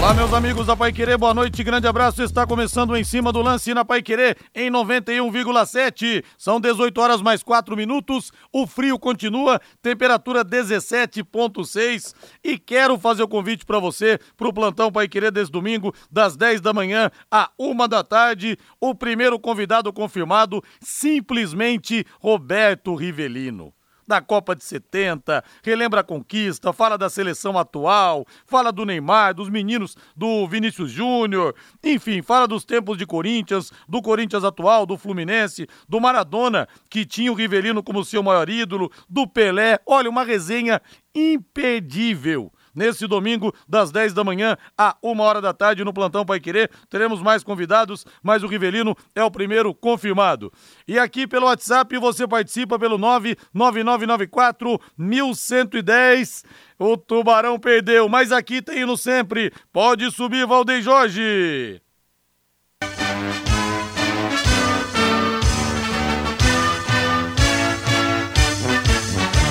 Olá, meus amigos da Pai Querer, boa noite, grande abraço. Está começando em cima do lance na Pai Querer em 91,7. São 18 horas mais 4 minutos. O frio continua, temperatura 17,6. E quero fazer o convite para você para o plantão Pai Querer desse domingo, das 10 da manhã à 1 da tarde. O primeiro convidado confirmado, simplesmente Roberto Rivelino da Copa de 70, relembra a conquista, fala da seleção atual, fala do Neymar, dos meninos do Vinícius Júnior, enfim, fala dos tempos de Corinthians, do Corinthians atual, do Fluminense, do Maradona, que tinha o Rivelino como seu maior ídolo, do Pelé. Olha, uma resenha imperdível nesse domingo, das 10 da manhã a 1 hora da tarde, no Plantão Pai Querer. Teremos mais convidados, mas o Rivelino é o primeiro confirmado. E aqui pelo WhatsApp você participa pelo 99994 1110. O Tubarão perdeu, mas aqui tem no sempre. Pode subir, Valdeir Jorge.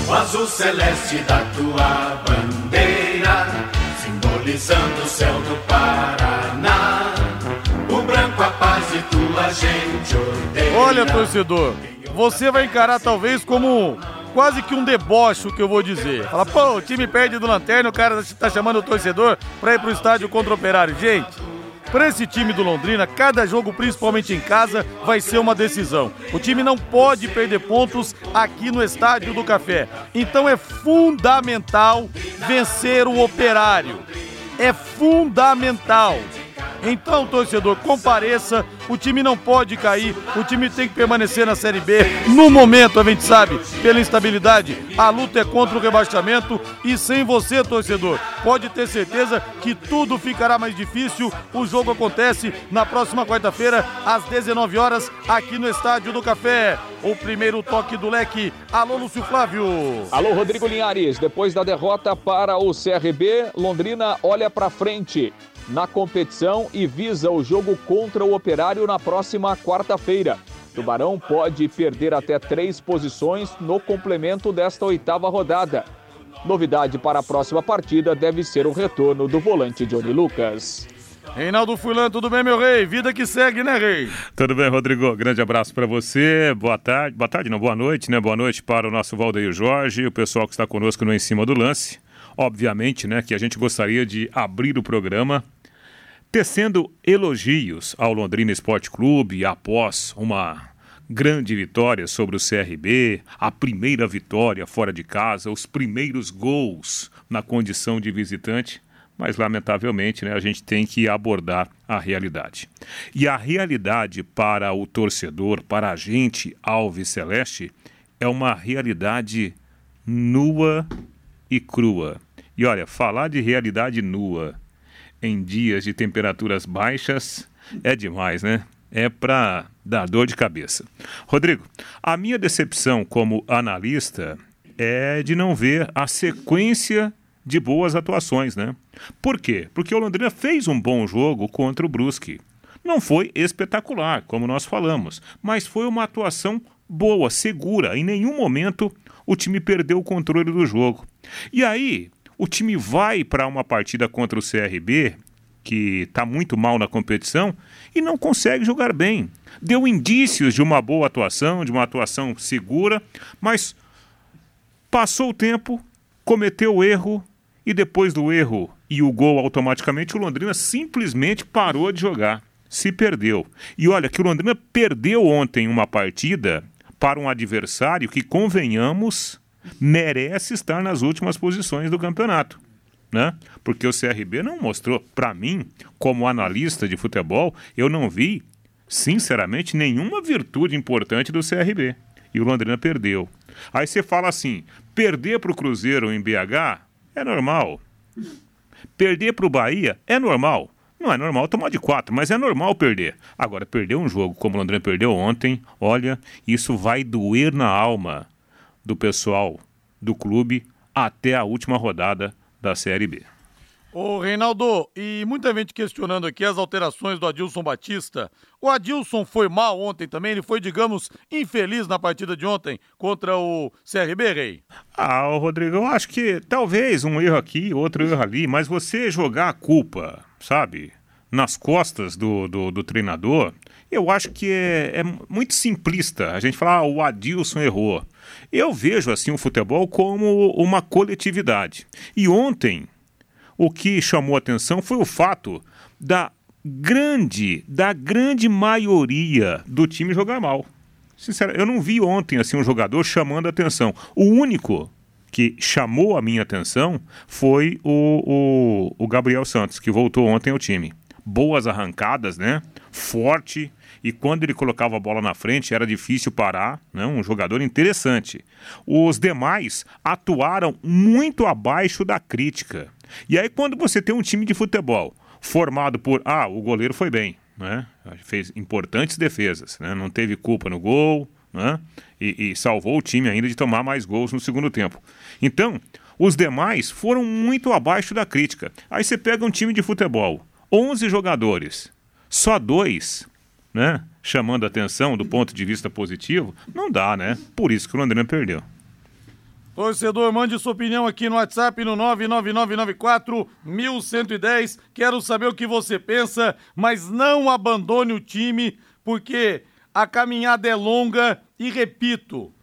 O azul celeste da tua bandeira, simbolizando o céu do Paraná. O branco a paz e tua gente odeia. Olha, torcedor, você vai encarar talvez como quase que um deboche o que eu vou dizer. Fala, pô, o time perde do Lanterna, o cara tá chamando o torcedor pra ir pro estádio contra o Operário. Gente, para esse time do Londrina, cada jogo, principalmente em casa, vai ser uma decisão. O time não pode perder pontos aqui no Estádio do Café. Então é fundamental vencer o Operário. É fundamental. Então, torcedor, compareça. O time não pode cair. O time tem que permanecer na Série B. No momento, a gente sabe, pela instabilidade, a luta é contra o rebaixamento. E sem você, torcedor, pode ter certeza que tudo ficará mais difícil. O jogo acontece na próxima quarta-feira, às 19 horas, aqui no Estádio do Café. O primeiro toque do leque. Alô, Lúcio Flávio. Alô, Rodrigo Linhares. Depois da derrota para o CRB, Londrina olha para frente na competição e visa o jogo contra o Operário na próxima quarta-feira. Tubarão pode perder até três posições no complemento desta oitava rodada. Novidade para a próxima partida deve ser o retorno do volante Johnny Lucas. Reinaldo Fulan, tudo bem, meu rei? Vida que segue, né, rei? Tudo bem, Rodrigo? Grande abraço para você. Boa tarde. Boa tarde, não, boa noite, né? Boa noite para o nosso Valdeir Jorge, o pessoal que está conosco no Em Cima do Lance. Obviamente, né, que a gente gostaria de abrir o programa tecendo elogios ao Londrina Esporte Clube após uma grande vitória sobre o CRB, a primeira vitória fora de casa, os primeiros gols na condição de visitante, mas lamentavelmente né, a gente tem que abordar a realidade. E a realidade para o torcedor, para a gente Alves Celeste, é uma realidade nua e crua. E olha, falar de realidade nua em dias de temperaturas baixas é demais, né? É para dar dor de cabeça. Rodrigo, a minha decepção como analista é de não ver a sequência de boas atuações, né? Por quê? Porque o Londrina fez um bom jogo contra o Brusque. Não foi espetacular, como nós falamos, mas foi uma atuação boa, segura. Em nenhum momento o time perdeu o controle do jogo. E aí, o time vai para uma partida contra o CRB, que está muito mal na competição, e não consegue jogar bem. Deu indícios de uma boa atuação, de uma atuação segura, mas passou o tempo, cometeu o erro, e depois do erro e o gol automaticamente, o Londrina simplesmente parou de jogar. Se perdeu. E olha que o Londrina perdeu ontem uma partida para um adversário que, convenhamos, merece estar nas últimas posições do campeonato. Né? Porque o CRB não mostrou, para mim, como analista de futebol, eu não vi, sinceramente, nenhuma virtude importante do CRB. E o Londrina perdeu. Aí você fala assim: perder para o Cruzeiro em BH é normal. Perder para o Bahia é normal. Não é normal tomar de quatro, mas é normal perder. Agora, perder um jogo como o Londrina perdeu ontem, olha, isso vai doer na alma do pessoal do clube até a última rodada da Série B. Ô, Reinaldo, e muita gente questionando aqui as alterações do Adilson Batista. O Adilson foi mal ontem também, ele foi, digamos, infeliz na partida de ontem contra o CRB, Rei? Ah, Rodrigo, eu acho que talvez um erro aqui, outro erro ali, mas você jogar a culpa, sabe, nas costas do, do, do treinador, eu acho que é, é, muito simplista a gente falar, ah, o Adilson errou. Eu vejo assim o futebol como uma coletividade. E ontem o que chamou atenção foi o fato da grande, da grande maioria do time jogar mal. Sinceramente, eu não vi ontem assim um jogador chamando atenção. O único que chamou a minha atenção foi o, o, o Gabriel Santos, que voltou ontem ao time. Boas arrancadas, né? Forte, e quando ele colocava a bola na frente era difícil parar, né? um jogador interessante. Os demais atuaram muito abaixo da crítica. E aí, quando você tem um time de futebol formado por. Ah, o goleiro foi bem, né? fez importantes defesas, né? não teve culpa no gol, né? E, e, salvou o time ainda de tomar mais gols no segundo tempo. Então, os demais foram muito abaixo da crítica. Aí você pega um time de futebol, 11 jogadores, só dois, né? Chamando atenção do ponto de vista positivo, não dá, né? Por isso que o Londrina perdeu. Torcedor, mande sua opinião aqui no WhatsApp no 99994 1110. Quero saber o que você pensa, mas não abandone o time, porque a caminhada é longa e repito,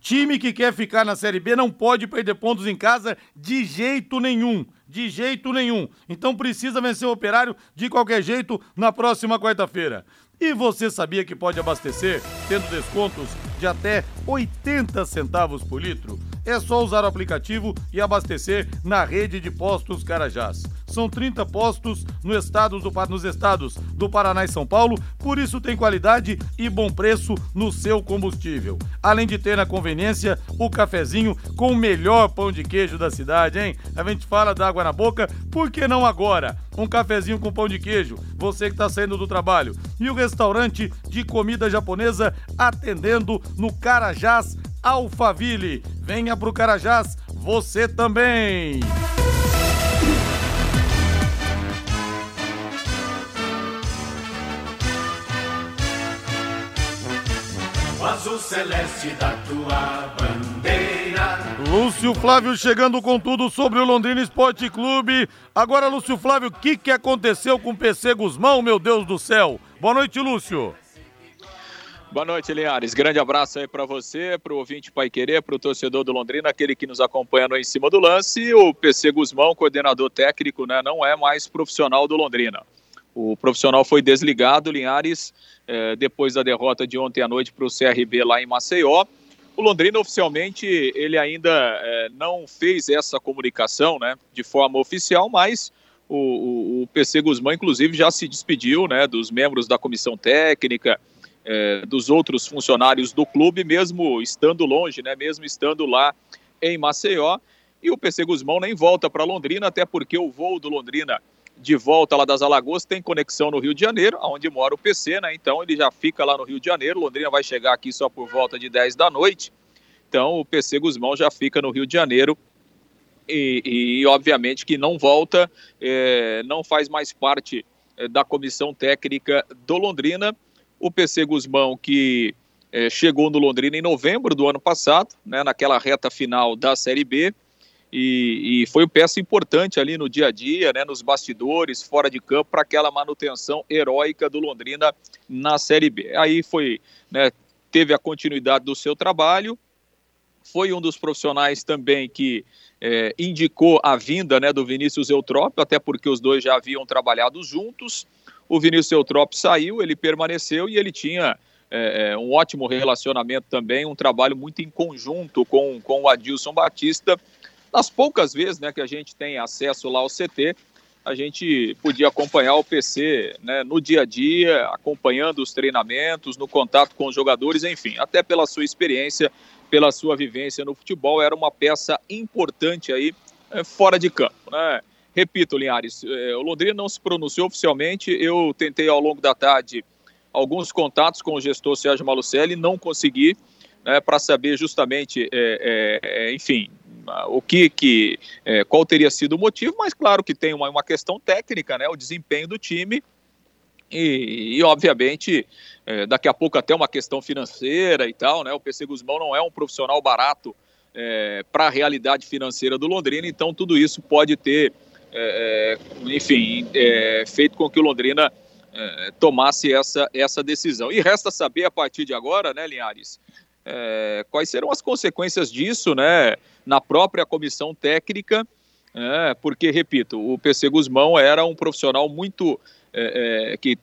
time que quer ficar na Série B não pode perder pontos em casa de jeito nenhum. De jeito nenhum. Então precisa vencer o operário de qualquer jeito na próxima quarta-feira. E você sabia que pode abastecer tendo descontos de até 80 centavos por litro? É só usar o aplicativo e abastecer na rede de postos Carajás. São 30 postos no estado do, nos estados do Paraná e São Paulo, por isso tem qualidade e bom preço no seu combustível. Além de ter na conveniência o cafezinho com o melhor pão de queijo da cidade, hein? A gente fala da água na boca, por que não agora? Um cafezinho com pão de queijo, você que está saindo do trabalho. E o restaurante de comida japonesa atendendo no Carajás Alphaville. Venha pro Carajás, você também! O azul celeste da tua bandeira. Lúcio Flávio chegando com tudo sobre o Londrina Esporte Clube. Agora, Lúcio Flávio, o que, que aconteceu com o PC Guzmão, meu Deus do céu? Boa noite, Lúcio. Boa noite, Linhares. Grande abraço aí para você, para o ouvinte Pai Querer, para o torcedor do Londrina, aquele que nos acompanha no Em Cima do Lance. O PC Guzmão, coordenador técnico, né, não é mais profissional do Londrina. O profissional foi desligado, Linhares, eh, depois da derrota de ontem à noite para o CRB lá em Maceió. O Londrina, oficialmente, ele ainda eh, não fez essa comunicação né, de forma oficial, mas o, o, o PC Guzmão, inclusive, já se despediu né, dos membros da comissão técnica, é, dos outros funcionários do clube, mesmo estando longe, né, mesmo estando lá em Maceió. E o PC Guzmão nem volta para Londrina, até porque o voo do Londrina de volta lá das Alagoas tem conexão no Rio de Janeiro, onde mora o PC, né? Então ele já fica lá no Rio de Janeiro. Londrina vai chegar aqui só por volta de 10 da noite. Então o PC Guzmão já fica no Rio de Janeiro e, e obviamente que não volta, é, não faz mais parte é, da comissão técnica do Londrina o PC Guzmão, que é, chegou no Londrina em novembro do ano passado, né, naquela reta final da Série B, e, e foi peça importante ali no dia a dia, né, nos bastidores, fora de campo, para aquela manutenção heróica do Londrina na Série B. Aí foi, né, teve a continuidade do seu trabalho, foi um dos profissionais também que é, indicou a vinda né, do Vinícius Eutrópio, até porque os dois já haviam trabalhado juntos. O Vinícius Eutrópio saiu, ele permaneceu e ele tinha é, é, um ótimo relacionamento também, um trabalho muito em conjunto com, com o Adilson Batista. Nas poucas vezes né, que a gente tem acesso lá ao CT, a gente podia acompanhar o PC né, no dia a dia, acompanhando os treinamentos, no contato com os jogadores, enfim, até pela sua experiência, pela sua vivência no futebol, era uma peça importante aí é, fora de campo. Né? Repito, Linhares, é, o Londrina não se pronunciou oficialmente. Eu tentei ao longo da tarde alguns contatos com o gestor Sérgio Malucelli, não consegui, né, para saber justamente, é, é, é, enfim, o que, que é, qual teria sido o motivo, mas claro que tem uma, uma questão técnica, né, o desempenho do time e, e obviamente é, daqui a pouco até uma questão financeira e tal, né, o PC Guzmão não é um profissional barato para a realidade financeira do Londrina, então tudo isso pode ter, é, é enfim, é, feito com que o Londrina é, tomasse essa, essa decisão. E resta saber a partir de agora, né, Linhares, quais serão as consequências disso, né, na própria comissão técnica, porque, repito, o PC Guzmão era um profissional muito, é, é, que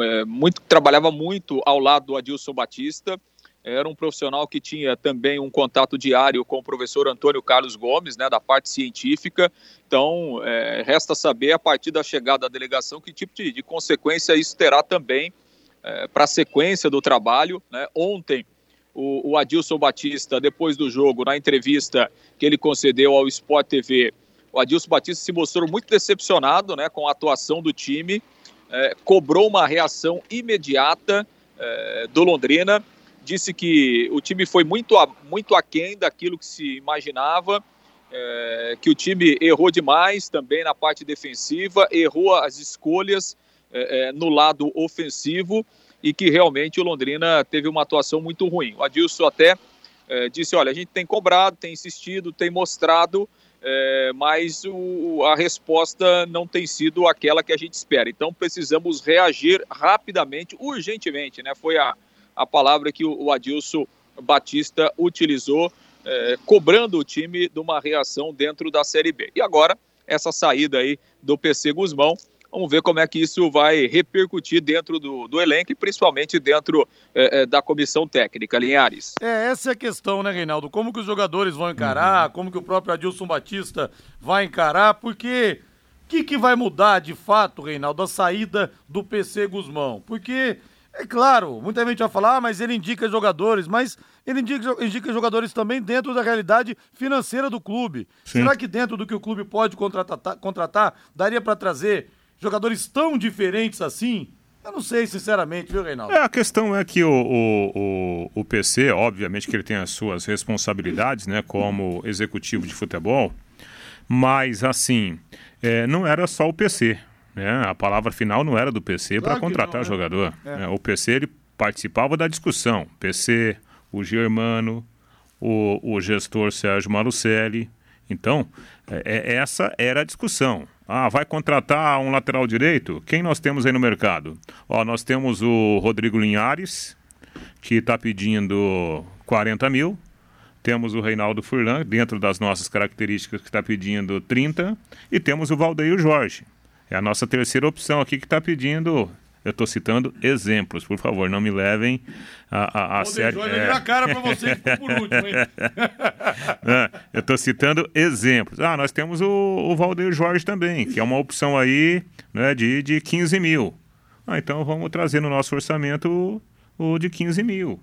é, muito, trabalhava muito ao lado do Adilson Batista, era um profissional que tinha também um contato diário com o professor Antônio Carlos Gomes, né, da parte científica. Então, é, resta saber, a partir da chegada da delegação, que tipo de, de consequência isso terá também é, para a sequência do trabalho. Né? Ontem, o, o, Adilson Batista, depois do jogo, na entrevista que ele concedeu ao Sport TV, o Adilson Batista se mostrou muito decepcionado né, com a atuação do time, é, cobrou uma reação imediata é, do Londrina disse que o time foi muito, muito aquém daquilo que se imaginava, é, que o time errou demais também na parte defensiva, errou as escolhas é, é, no lado ofensivo e que realmente o Londrina teve uma atuação muito ruim. O Adilson até é, disse: olha, a gente tem cobrado, tem insistido, tem mostrado. É, mas o, a resposta não tem sido aquela que a gente espera. Então precisamos reagir rapidamente, urgentemente, né? Foi a, a palavra que o Adilson Batista utilizou, é, cobrando o time de uma reação dentro da Série B. E agora, essa saída aí do PC Guzmão, Vamos ver como é que isso vai repercutir dentro do, do elenco e principalmente dentro é, é, da comissão técnica, Linhares. É, essa é a questão, né, Reinaldo? Como que os jogadores vão encarar, uhum. como que o próprio Adilson Batista vai encarar, porque o que, que vai mudar de fato, Reinaldo, a saída do PC Guzmão? Porque é claro, muita gente vai falar, ah, mas ele indica jogadores, mas ele indica, indica jogadores também dentro da realidade financeira do clube. Sim. Será que dentro do que o clube pode contratar, contratar daria para trazer jogadores tão diferentes assim? Eu não sei, sinceramente, viu, Reinaldo? É, a questão é que o, o, o, o PC, obviamente que ele tem as suas responsabilidades, né, como executivo de futebol, mas, assim, é, não era só o PC. Né? A palavra final não era do PC claro para contratar não, né? jogador. É. É, o PC ele participava da discussão. PC, o Germano, o, o gestor Sérgio Malucelli. Então, é, é, essa era a discussão. Ah, vai contratar um lateral direito? Quem nós temos aí no mercado? Ó, nós temos o Rodrigo Linhares, que está pedindo 40 mil. Temos o Reinaldo Furlan, dentro das nossas características, que está pedindo 30. E temos o Valdeir Jorge, é a nossa terceira opção aqui que está pedindo. Eu estou citando exemplos, por favor, não me levem a, a, a sério. É... a cara para você por último, hein? eu estou citando exemplos. Ah, nós temos o, o Valdeir Jorge também, que é uma opção aí né, de, de 15 mil. Ah, então vamos trazer no nosso orçamento o, o de 15 mil.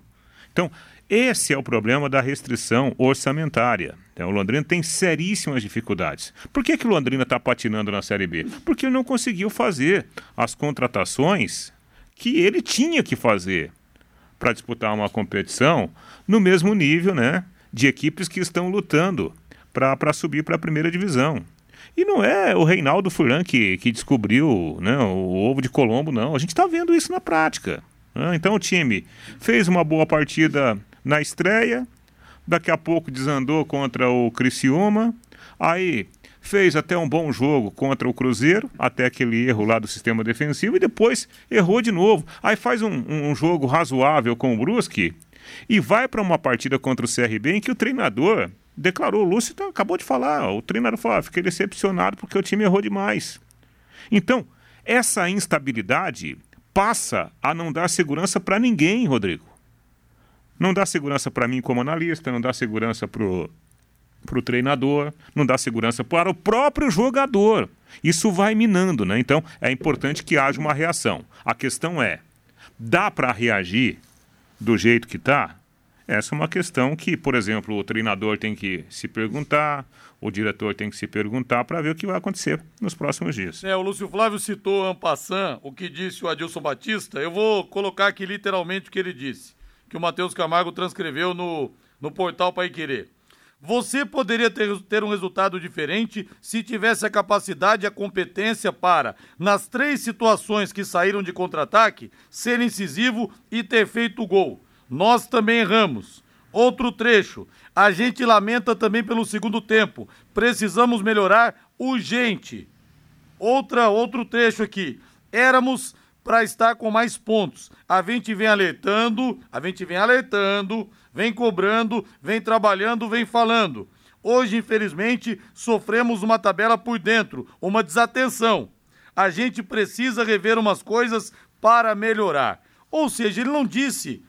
Então, esse é o problema da restrição orçamentária. Então, o Londrina tem seríssimas dificuldades. Por que, que o Londrina está patinando na Série B? Porque ele não conseguiu fazer as contratações que ele tinha que fazer para disputar uma competição no mesmo nível né, de equipes que estão lutando para subir para a primeira divisão. E não é o Reinaldo Furan que, que descobriu né, o ovo de Colombo, não. A gente está vendo isso na prática. Né? Então o time fez uma boa partida na estreia, daqui a pouco desandou contra o Criciúma, aí fez até um bom jogo contra o Cruzeiro, até aquele erro lá do sistema defensivo, e depois errou de novo. Aí faz um, um jogo razoável com o Brusque e vai para uma partida contra o CRB em que o treinador declarou, o Lúcio tá, acabou de falar, o treinador falou, ah, fiquei decepcionado porque o time errou demais. Então, essa instabilidade passa a não dar segurança para ninguém, Rodrigo. Não dá segurança para mim como analista, não dá segurança para o treinador, não dá segurança para o próprio jogador. Isso vai minando, né? Então é importante que haja uma reação. A questão é: dá para reagir do jeito que está? Essa é uma questão que, por exemplo, o treinador tem que se perguntar, o diretor tem que se perguntar para ver o que vai acontecer nos próximos dias. É, o Lúcio Flávio citou Ampassan, o que disse o Adilson Batista. Eu vou colocar aqui literalmente o que ele disse que o Matheus Camargo transcreveu no, no portal Pai Querer. Você poderia ter, ter, um resultado diferente se tivesse a capacidade e a competência para, nas três situações que saíram de contra-ataque, ser incisivo e ter feito o gol. Nós também erramos. Outro trecho. A gente lamenta também pelo segundo tempo. Precisamos melhorar urgente. Outra, outro trecho aqui. Éramos para estar com mais pontos. A gente vem alertando, a gente vem alertando, vem cobrando, vem trabalhando, vem falando. Hoje, infelizmente, sofremos uma tabela por dentro, uma desatenção. A gente precisa rever umas coisas para melhorar. Ou seja, ele não disse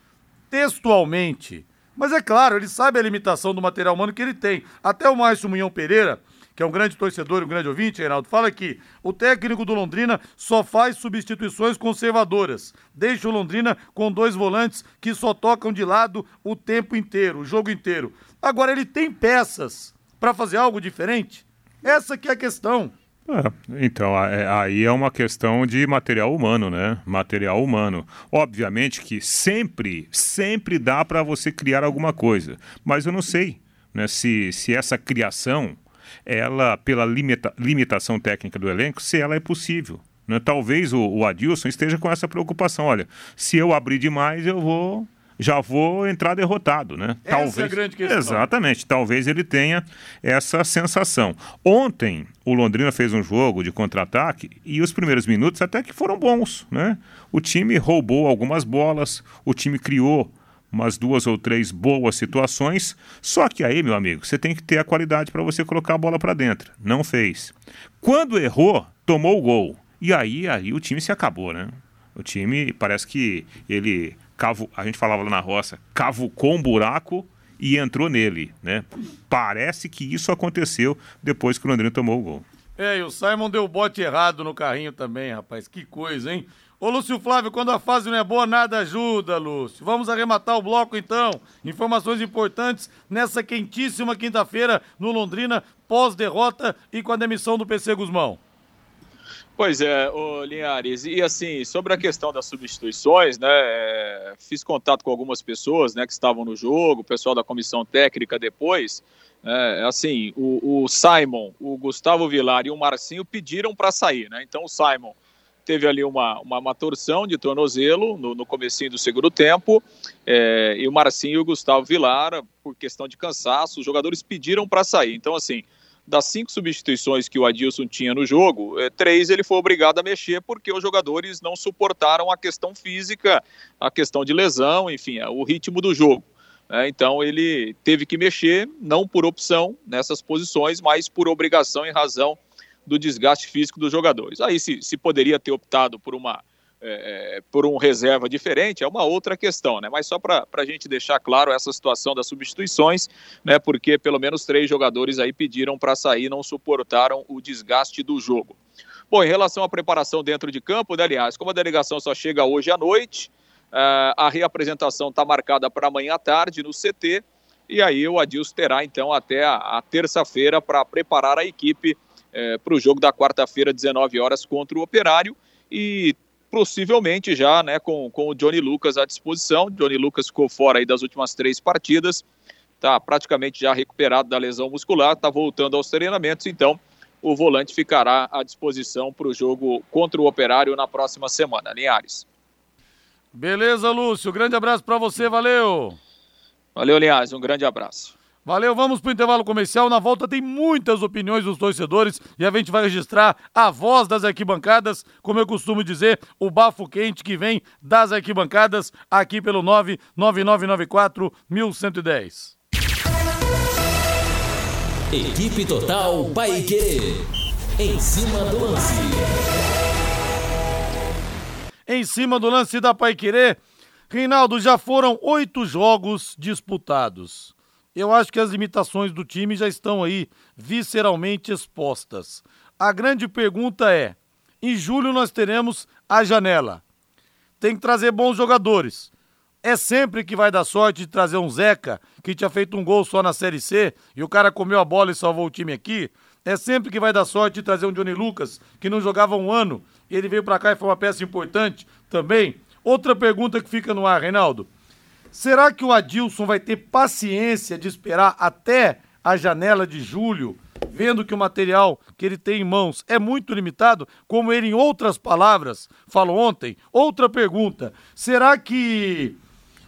textualmente, mas é claro, ele sabe a limitação do material humano que ele tem. Até o Márcio Munhão Pereira, que é um grande torcedor e um grande ouvinte, Reinaldo, fala que o técnico do Londrina só faz substituições conservadoras. Deixa o Londrina com dois volantes que só tocam de lado o tempo inteiro, o jogo inteiro. Agora, ele tem peças para fazer algo diferente? Essa que é a questão. É, então, é, aí é uma questão de material humano, né? Material humano. Obviamente que sempre, sempre dá para você criar alguma coisa, mas eu não sei né, se, se essa criação ela, pela limita, limitação técnica do elenco, se ela é possível. Né? Talvez o, o Adilson esteja com essa preocupação. Olha, se eu abrir demais, eu vou já vou entrar derrotado, né? Essa talvez, é a grande questão. Exatamente, talvez ele tenha essa sensação. Ontem, o Londrina fez um jogo de contra-ataque e os primeiros minutos até que foram bons, né? O time roubou algumas bolas, o time criou umas duas ou três boas situações. Só que aí, meu amigo, você tem que ter a qualidade para você colocar a bola para dentro. Não fez. Quando errou, tomou o gol. E aí, aí o time se acabou, né? O time parece que ele cavu, a gente falava lá na roça, cavucou um buraco e entrou nele, né? Parece que isso aconteceu depois que o Londrina tomou o gol. É, e o Simon deu o bote errado no carrinho também, rapaz. Que coisa, hein? Ô Lúcio Flávio, quando a fase não é boa, nada ajuda, Lúcio. Vamos arrematar o bloco então. Informações importantes nessa quentíssima quinta-feira no Londrina, pós-derrota e com a demissão do PC Guzmão. Pois é, ô Linhares, e assim, sobre a questão das substituições, né, é, fiz contato com algumas pessoas, né, que estavam no jogo, o pessoal da comissão técnica depois, é, assim, o, o Simon, o Gustavo Vilar e o Marcinho pediram para sair, né, então o Simon teve ali uma, uma, uma torção de tornozelo no, no comecinho do segundo tempo, é, e o Marcinho e o Gustavo Vilar, por questão de cansaço, os jogadores pediram para sair. Então, assim, das cinco substituições que o Adilson tinha no jogo, é, três ele foi obrigado a mexer porque os jogadores não suportaram a questão física, a questão de lesão, enfim, é, o ritmo do jogo. É, então ele teve que mexer, não por opção nessas posições, mas por obrigação e razão do desgaste físico dos jogadores. Aí se, se poderia ter optado por uma é, é por um reserva diferente é uma outra questão, né? Mas só para a gente deixar claro essa situação das substituições, né? Porque pelo menos três jogadores aí pediram para sair, não suportaram o desgaste do jogo. Bom, em relação à preparação dentro de campo, né, aliás, como a delegação só chega hoje à noite, uh, a reapresentação está marcada para amanhã à tarde no CT, e aí o Adilson terá então até a, a terça-feira para preparar a equipe é, para o jogo da quarta-feira, 19 horas, contra o Operário. E possivelmente já né, com, com o Johnny Lucas à disposição. Johnny Lucas ficou fora aí das últimas três partidas, está praticamente já recuperado da lesão muscular, está voltando aos treinamentos, então o volante ficará à disposição para o jogo contra o Operário na próxima semana. Linhares. Beleza, Lúcio. Grande abraço para você, valeu. Valeu, Linhares. Um grande abraço. Valeu, vamos para o intervalo comercial. Na volta tem muitas opiniões dos torcedores e a gente vai registrar a voz das arquibancadas, como eu costumo dizer, o bafo quente que vem das arquibancadas aqui pelo 99994 1110. Equipe Total Paique. Em cima do lance. Em cima do lance da Paiquerê, Reinaldo, já foram oito jogos disputados eu acho que as limitações do time já estão aí visceralmente expostas. A grande pergunta é: em julho nós teremos a janela. Tem que trazer bons jogadores. É sempre que vai dar sorte de trazer um Zeca, que tinha feito um gol só na Série C, e o cara comeu a bola e salvou o time aqui. É sempre que vai dar sorte de trazer um Johnny Lucas, que não jogava um ano, e ele veio para cá e foi uma peça importante também. Outra pergunta que fica no ar, Reinaldo. Será que o Adilson vai ter paciência de esperar até a janela de julho, vendo que o material que ele tem em mãos é muito limitado, como ele, em outras palavras, falou ontem? Outra pergunta: será que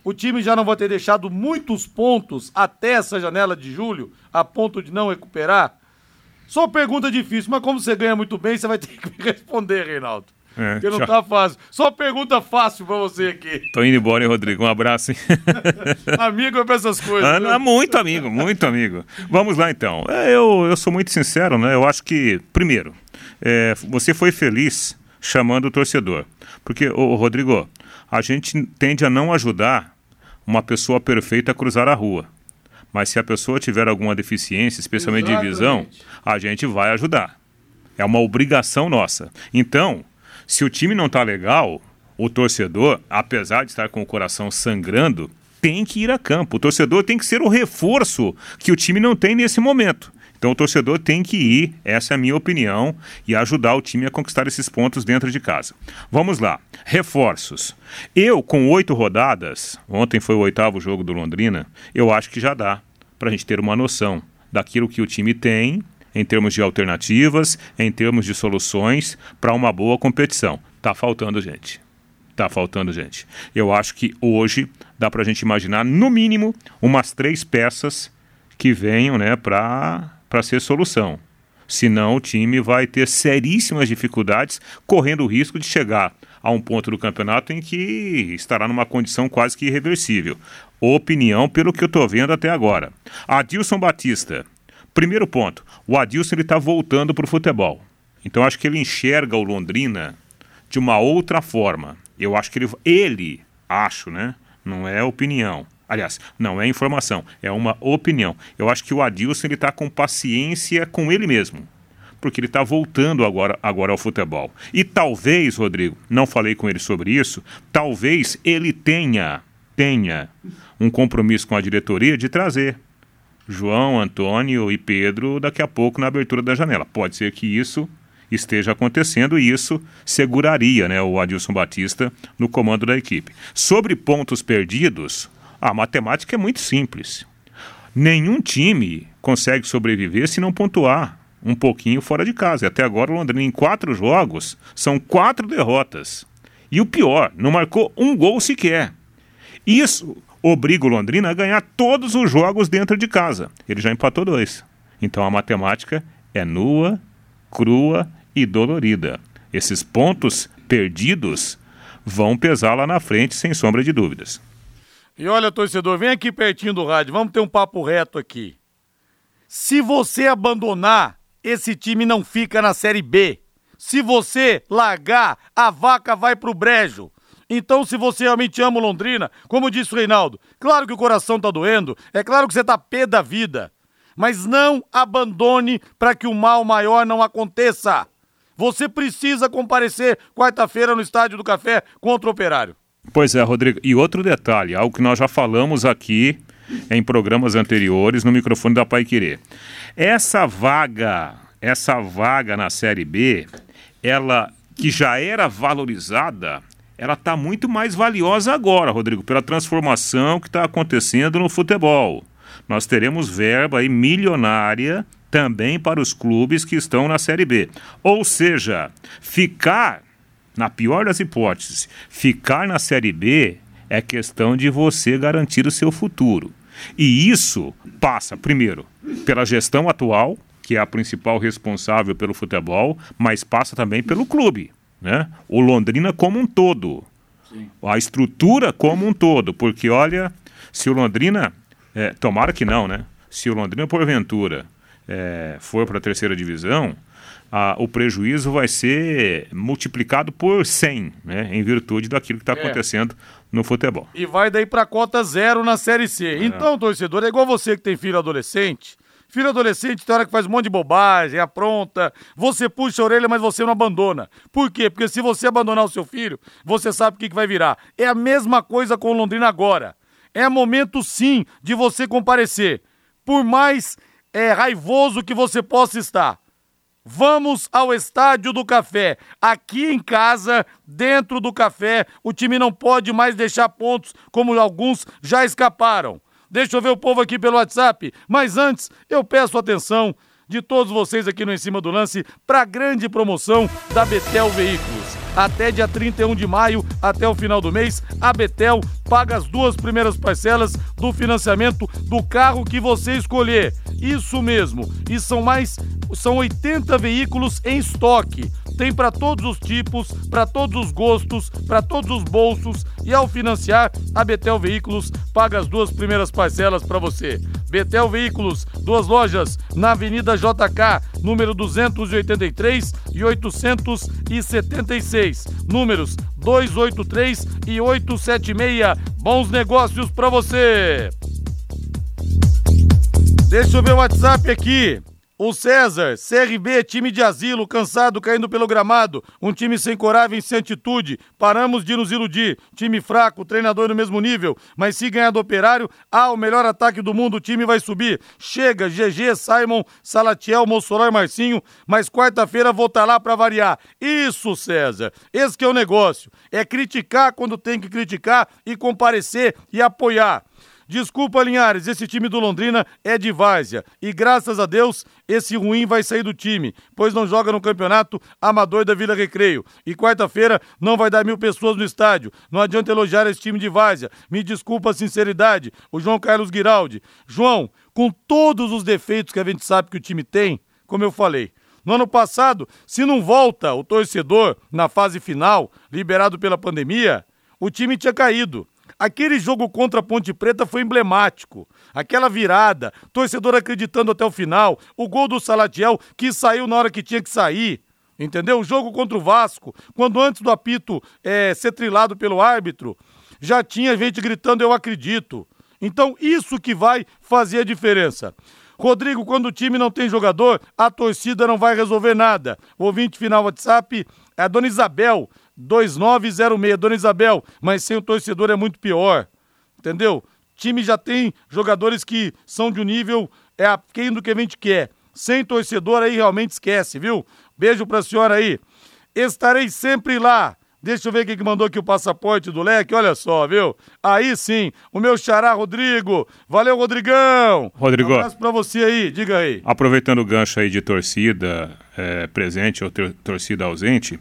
o time já não vai ter deixado muitos pontos até essa janela de julho, a ponto de não recuperar? Só pergunta difícil, mas como você ganha muito bem, você vai ter que responder, Reinaldo. É, Porque não tchau. tá fácil. Só pergunta fácil pra você aqui. Tô indo embora, hein, Rodrigo? Um abraço, hein? amigo é pra essas coisas. Ah, muito amigo, muito amigo. Vamos lá, então. É, eu, eu sou muito sincero, né? Eu acho que, primeiro, é, você foi feliz chamando o torcedor. Porque, ô, Rodrigo, a gente tende a não ajudar uma pessoa perfeita a cruzar a rua. Mas se a pessoa tiver alguma deficiência, especialmente Exatamente. de visão, a gente vai ajudar. É uma obrigação nossa. Então, se o time não está legal, o torcedor, apesar de estar com o coração sangrando, tem que ir a campo. O torcedor tem que ser o reforço que o time não tem nesse momento. Então o torcedor tem que ir, essa é a minha opinião, e ajudar o time a conquistar esses pontos dentro de casa. Vamos lá, reforços. Eu, com oito rodadas, ontem foi o oitavo jogo do Londrina, eu acho que já dá para a gente ter uma noção daquilo que o time tem em termos de alternativas, em termos de soluções para uma boa competição. Tá faltando gente. Tá faltando gente. Eu acho que hoje dá para a gente imaginar, no mínimo, umas três peças que venham né, para ser solução. Senão o time vai ter seríssimas dificuldades, correndo o risco de chegar a um ponto do campeonato em que estará numa condição quase que irreversível. Opinião pelo que eu estou vendo até agora. Adilson Batista, Primeiro ponto, o Adilson está voltando para o futebol. Então acho que ele enxerga o Londrina de uma outra forma. Eu acho que ele, ele acho, né? Não é opinião. Aliás, não é informação, é uma opinião. Eu acho que o Adilson ele está com paciência com ele mesmo, porque ele está voltando agora, agora ao futebol. E talvez, Rodrigo, não falei com ele sobre isso, talvez ele tenha tenha um compromisso com a diretoria de trazer João, Antônio e Pedro daqui a pouco na abertura da janela. Pode ser que isso esteja acontecendo e isso seguraria né, o Adilson Batista no comando da equipe. Sobre pontos perdidos, a matemática é muito simples. Nenhum time consegue sobreviver se não pontuar um pouquinho fora de casa. E até agora o Londrina, em quatro jogos, são quatro derrotas. E o pior, não marcou um gol sequer. Isso obriga o Londrina a ganhar todos os jogos dentro de casa. Ele já empatou dois. Então a matemática é nua, crua e dolorida. Esses pontos perdidos vão pesar lá na frente, sem sombra de dúvidas. E olha, torcedor, vem aqui pertinho do rádio, vamos ter um papo reto aqui. Se você abandonar, esse time não fica na Série B. Se você largar, a vaca vai pro brejo. Então, se você realmente ama Londrina, como disse o Reinaldo, claro que o coração tá doendo, é claro que você tá pé da vida, mas não abandone para que o mal maior não aconteça. Você precisa comparecer quarta-feira no Estádio do Café contra o Operário. Pois é, Rodrigo. E outro detalhe, algo que nós já falamos aqui em programas anteriores no microfone da Pai Querer. Essa vaga, essa vaga na Série B, ela que já era valorizada, ela está muito mais valiosa agora, Rodrigo, pela transformação que está acontecendo no futebol. Nós teremos verba aí milionária também para os clubes que estão na Série B. Ou seja, ficar, na pior das hipóteses, ficar na Série B é questão de você garantir o seu futuro. E isso passa, primeiro, pela gestão atual, que é a principal responsável pelo futebol, mas passa também pelo clube né? O Londrina como um todo. Sim. A estrutura como um todo. Porque, olha, se o Londrina. É, tomara que não, né? Se o Londrina, porventura, é, for para a terceira divisão, a, o prejuízo vai ser multiplicado por 100, né? Em virtude daquilo que está é. acontecendo no futebol. E vai daí para cota zero na Série C. É. Então, torcedor, é igual você que tem filho adolescente. Filho adolescente tem hora que faz um monte de bobagem, apronta, você puxa a orelha, mas você não abandona. Por quê? Porque se você abandonar o seu filho, você sabe o que, vai virar. É a mesma coisa com o Londrina agora. É momento sim de você comparecer. Por mais é, raivoso que você possa estar. Vamos ao Estádio do Café. Aqui em casa, dentro do café, o time não pode mais deixar pontos como alguns já escaparam. Deixa eu ver o povo aqui pelo WhatsApp. Mas antes, eu peço atenção de todos vocês aqui no Em Cima do Lance para a grande promoção da Betel Veículos. Até dia 31 de maio, até o final do mês, a Betel paga as duas primeiras parcelas do financiamento do carro que você escolher. Isso mesmo. E são mais são 80 veículos em estoque tem para todos os tipos, para todos os gostos, para todos os bolsos e ao financiar, a Betel Veículos paga as duas primeiras parcelas para você. Betel Veículos, duas lojas na Avenida JK, número 283 e 876, números 283 e 876. Bons negócios para você. Deixa eu ver o WhatsApp aqui. O César, CRB, time de asilo, cansado, caindo pelo gramado. Um time sem coragem, sem atitude. Paramos de nos iludir. Time fraco, treinador no mesmo nível. Mas se ganhar do operário, ah, o melhor ataque do mundo, o time vai subir. Chega, GG, Simon, Salatiel, Mossoró e Marcinho. Mas quarta-feira vou estar tá lá para variar. Isso, César. Esse que é o negócio. É criticar quando tem que criticar e comparecer e apoiar. Desculpa, Linhares, esse time do Londrina é de várzea. E graças a Deus, esse ruim vai sair do time, pois não joga no campeonato amador da Vila Recreio. E quarta-feira não vai dar mil pessoas no estádio. Não adianta elogiar esse time de várzea. Me desculpa a sinceridade. O João Carlos Giraldi. João, com todos os defeitos que a gente sabe que o time tem, como eu falei, no ano passado, se não volta o torcedor na fase final, liberado pela pandemia, o time tinha caído. Aquele jogo contra a Ponte Preta foi emblemático. Aquela virada, torcedor acreditando até o final, o gol do Salatiel que saiu na hora que tinha que sair. Entendeu? O jogo contra o Vasco, quando antes do apito é, ser trilado pelo árbitro, já tinha gente gritando: Eu acredito. Então, isso que vai fazer a diferença. Rodrigo, quando o time não tem jogador, a torcida não vai resolver nada. O ouvinte final WhatsApp é a dona Isabel. 2906, Dona Isabel, mas sem o torcedor é muito pior. Entendeu? Time já tem jogadores que são de um nível é aquém do que a gente quer. Sem torcedor aí realmente esquece, viu? Beijo pra senhora aí. Estarei sempre lá. Deixa eu ver quem que mandou aqui o passaporte do leque, olha só, viu? Aí sim, o meu xará Rodrigo. Valeu, Rodrigão. Rodrigo. Um abraço pra você aí, diga aí. Aproveitando o gancho aí de torcida é, presente ou torcida ausente,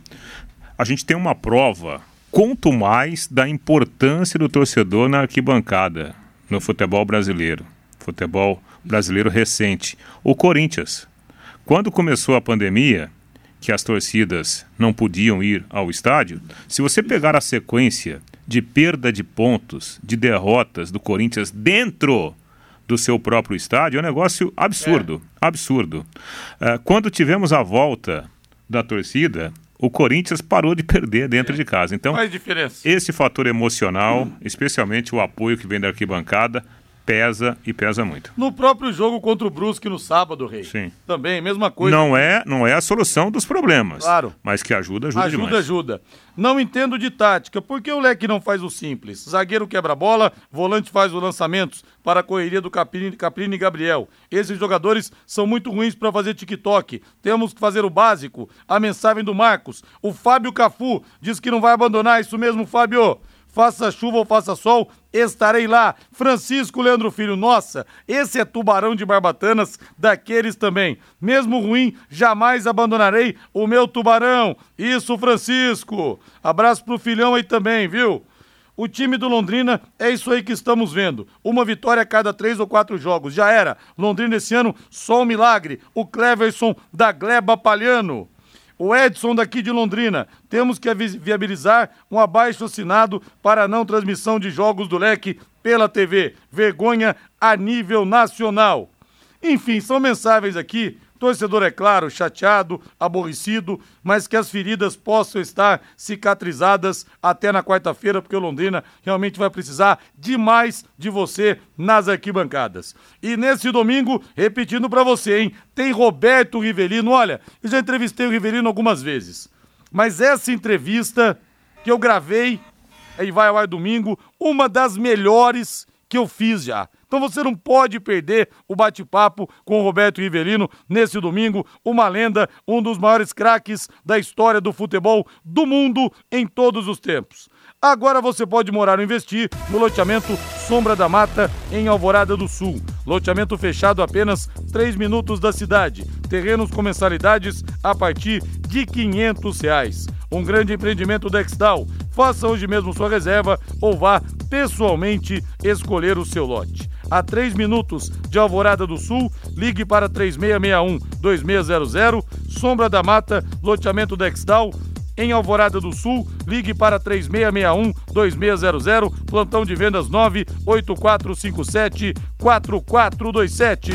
a gente tem uma prova, quanto mais, da importância do torcedor na arquibancada no futebol brasileiro. Futebol brasileiro recente. O Corinthians. Quando começou a pandemia, que as torcidas não podiam ir ao estádio, se você pegar a sequência de perda de pontos, de derrotas do Corinthians dentro do seu próprio estádio, é um negócio absurdo, é. absurdo. Uh, quando tivemos a volta da torcida, o Corinthians parou de perder dentro é. de casa. Então, esse fator emocional, hum. especialmente o apoio que vem da arquibancada, pesa e pesa muito. No próprio jogo contra o Brusque no sábado, Rei. Sim. Também, mesma coisa. Não é, não é a solução dos problemas. Claro. Mas que ajuda, ajuda, ajuda demais. Ajuda, ajuda. Não entendo de tática. Por que o Leque não faz o simples? Zagueiro quebra a bola, volante faz os lançamentos para a correria do Caprini, Caprini e Gabriel. Esses jogadores são muito ruins para fazer TikTok. Temos que fazer o básico. A mensagem do Marcos. O Fábio Cafu diz que não vai abandonar. Isso mesmo, Fábio faça chuva ou faça sol, estarei lá. Francisco Leandro Filho, nossa, esse é tubarão de barbatanas, daqueles também. Mesmo ruim, jamais abandonarei o meu tubarão. Isso, Francisco. Abraço pro filhão aí também, viu? O time do Londrina é isso aí que estamos vendo. Uma vitória a cada três ou quatro jogos. Já era. Londrina esse ano, só um milagre. O Cleverson da Gleba Palhano. O Edson daqui de Londrina, temos que viabilizar um abaixo assinado para não transmissão de jogos do leque pela TV. Vergonha a nível nacional. Enfim, são mensagens aqui Torcedor, é claro, chateado, aborrecido, mas que as feridas possam estar cicatrizadas até na quarta-feira, porque o Londrina realmente vai precisar demais de você nas arquibancadas. E nesse domingo, repetindo para você, hein, tem Roberto Rivelino. Olha, eu já entrevistei o Rivelino algumas vezes, mas essa entrevista que eu gravei, aí vai ao ar domingo, uma das melhores que eu fiz já. Então você não pode perder o bate-papo com o Roberto Rivelino nesse domingo, uma lenda, um dos maiores craques da história do futebol do mundo em todos os tempos. Agora você pode morar ou investir no loteamento Sombra da Mata, em Alvorada do Sul. Loteamento fechado apenas 3 minutos da cidade. Terrenos com mensalidades a partir de 500 reais. Um grande empreendimento da Exdal. Faça hoje mesmo sua reserva ou vá pessoalmente escolher o seu lote. A 3 minutos de Alvorada do Sul, ligue para 3661-2600. Sombra da Mata, loteamento Dextal em Alvorada do Sul, ligue para 3661-2600, plantão de vendas 98457-4427.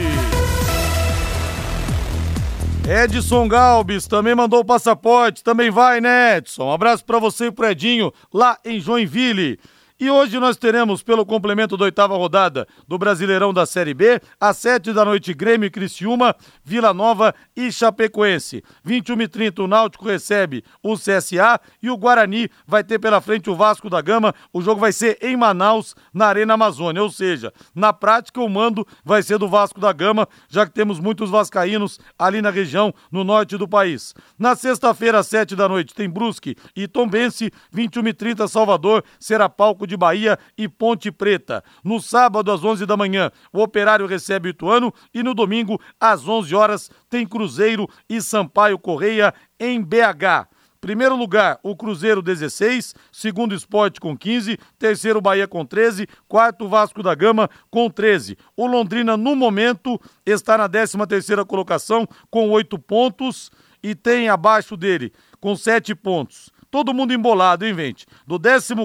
Edson Galbis também mandou o passaporte, também vai, né, Edson? Um abraço para você e pro Edinho, lá em Joinville. E hoje nós teremos, pelo complemento da oitava rodada do Brasileirão da Série B, às sete da noite, Grêmio e Criciúma, Vila Nova e Chapecoense. 21 e 30 o Náutico recebe o CSA e o Guarani vai ter pela frente o Vasco da Gama. O jogo vai ser em Manaus, na Arena Amazônia. Ou seja, na prática, o mando vai ser do Vasco da Gama, já que temos muitos vascaínos ali na região, no norte do país. Na sexta-feira, às sete da noite, tem Brusque e Tombense. 21 e 30 Salvador será palco de Bahia e Ponte Preta. No sábado, às 11 da manhã, o Operário recebe o Ituano e no domingo, às 11 horas, tem Cruzeiro e Sampaio Correia em BH. Primeiro lugar, o Cruzeiro 16, segundo Esporte com 15, terceiro Bahia com 13, quarto Vasco da Gama com 13. O Londrina no momento está na 13 terceira colocação com 8 pontos e tem abaixo dele com 7 pontos todo mundo embolado, hein, gente? Do 14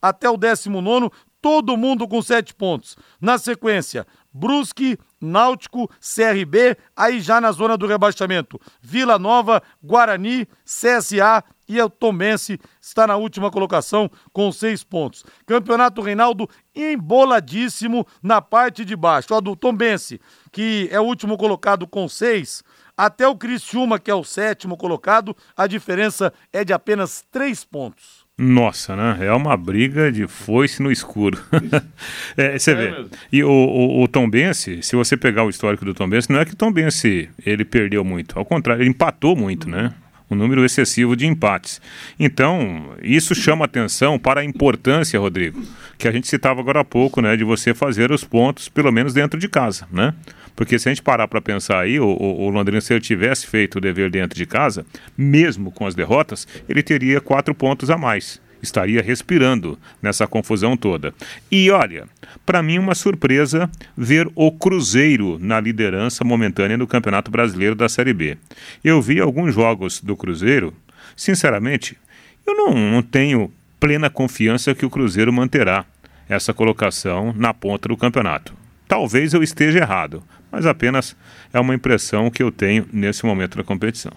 até o 19, todo mundo com sete pontos. Na sequência, Brusque, Náutico, CRB, aí já na zona do rebaixamento. Vila Nova, Guarani, CSA e o Tomense está na última colocação com seis pontos. Campeonato Reinaldo emboladíssimo na parte de baixo. O do Tombense, que é o último colocado com seis, até o Criciúma, que é o sétimo colocado, a diferença é de apenas três pontos. Nossa, né? É uma briga de foice no escuro. é, você é vê. Mesmo. E o, o, o Tom Bense, se você pegar o histórico do Tom Bense, não é que o Tom Bense ele perdeu muito. Ao contrário, ele empatou muito, né? um número excessivo de empates. Então, isso chama atenção para a importância, Rodrigo, que a gente citava agora há pouco, né, de você fazer os pontos, pelo menos dentro de casa, né? Porque se a gente parar para pensar aí, o, o, o, Londrina, se ele tivesse feito o dever dentro de casa, mesmo com as derrotas, ele teria quatro pontos a mais. Estaria respirando nessa confusão toda. E olha, para mim uma surpresa ver o Cruzeiro na liderança momentânea do Campeonato Brasileiro da Série B. Eu vi alguns jogos do Cruzeiro, sinceramente, eu não, não tenho plena confiança que o Cruzeiro manterá essa colocação na ponta do campeonato. Talvez eu esteja errado, mas apenas é uma impressão que eu tenho nesse momento da competição.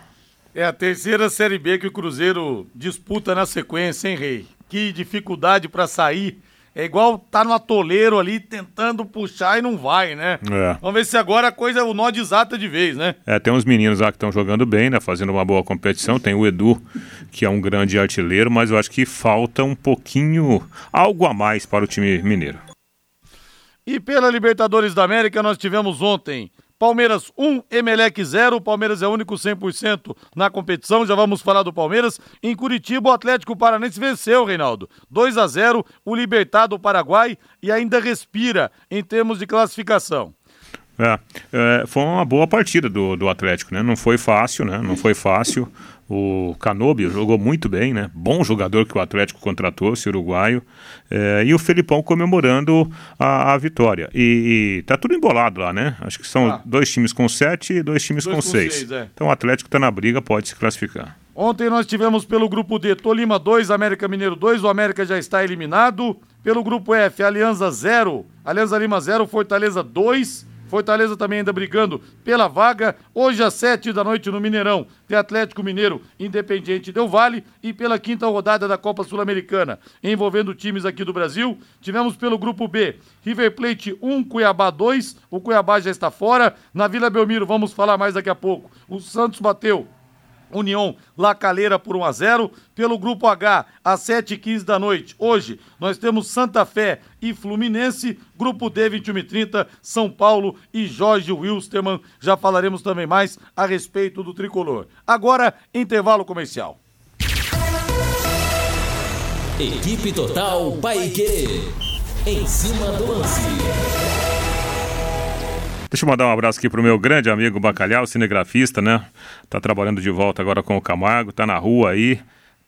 É a terceira Série B que o Cruzeiro disputa na sequência, hein, Rei? Que dificuldade para sair. É igual tá no atoleiro ali tentando puxar e não vai, né? É. Vamos ver se agora a coisa o nó desata de vez, né? É, tem uns meninos lá que estão jogando bem, né? Fazendo uma boa competição. Tem o Edu, que é um grande artilheiro, mas eu acho que falta um pouquinho, algo a mais para o time mineiro. E pela Libertadores da América, nós tivemos ontem Palmeiras 1, Emelec 0. O Palmeiras é único 100% na competição. Já vamos falar do Palmeiras. Em Curitiba, o Atlético Paranense venceu, Reinaldo. 2 a 0. O Libertado Paraguai e ainda respira em termos de classificação. É, é, foi uma boa partida do, do Atlético, né? Não foi fácil, né? Não foi fácil. O Canobio jogou muito bem, né? Bom jogador que o Atlético contratou, esse uruguaio. É, e o Felipão comemorando a, a vitória. E, e tá tudo embolado lá, né? Acho que são ah. dois times com sete e dois times dois com, com, seis. seis é. Então o Atlético está na briga, pode se classificar. Ontem nós tivemos pelo grupo D Tolima 2, América Mineiro 2. O América já está eliminado. Pelo grupo F, Aliança 0, Aliança Lima 0, Fortaleza 2. Fortaleza também ainda brigando pela vaga. Hoje às sete da noite no Mineirão, tem Atlético Mineiro Independiente Del Vale e pela quinta rodada da Copa Sul-Americana, envolvendo times aqui do Brasil. Tivemos pelo grupo B, River Plate 1, Cuiabá 2. O Cuiabá já está fora. Na Vila Belmiro, vamos falar mais daqui a pouco. O Santos bateu União La Calera por 1 a 0 pelo grupo H às 7h15 da noite. Hoje nós temos Santa Fé e Fluminense, grupo D 21 e 30, São Paulo e Jorge Wilstermann. Já falaremos também mais a respeito do tricolor. Agora, intervalo comercial. Equipe Total Paique. Em cima do lance. Deixa eu mandar um abraço aqui pro meu grande amigo Bacalhau, cinegrafista, né? Tá trabalhando de volta agora com o Camargo, tá na rua aí,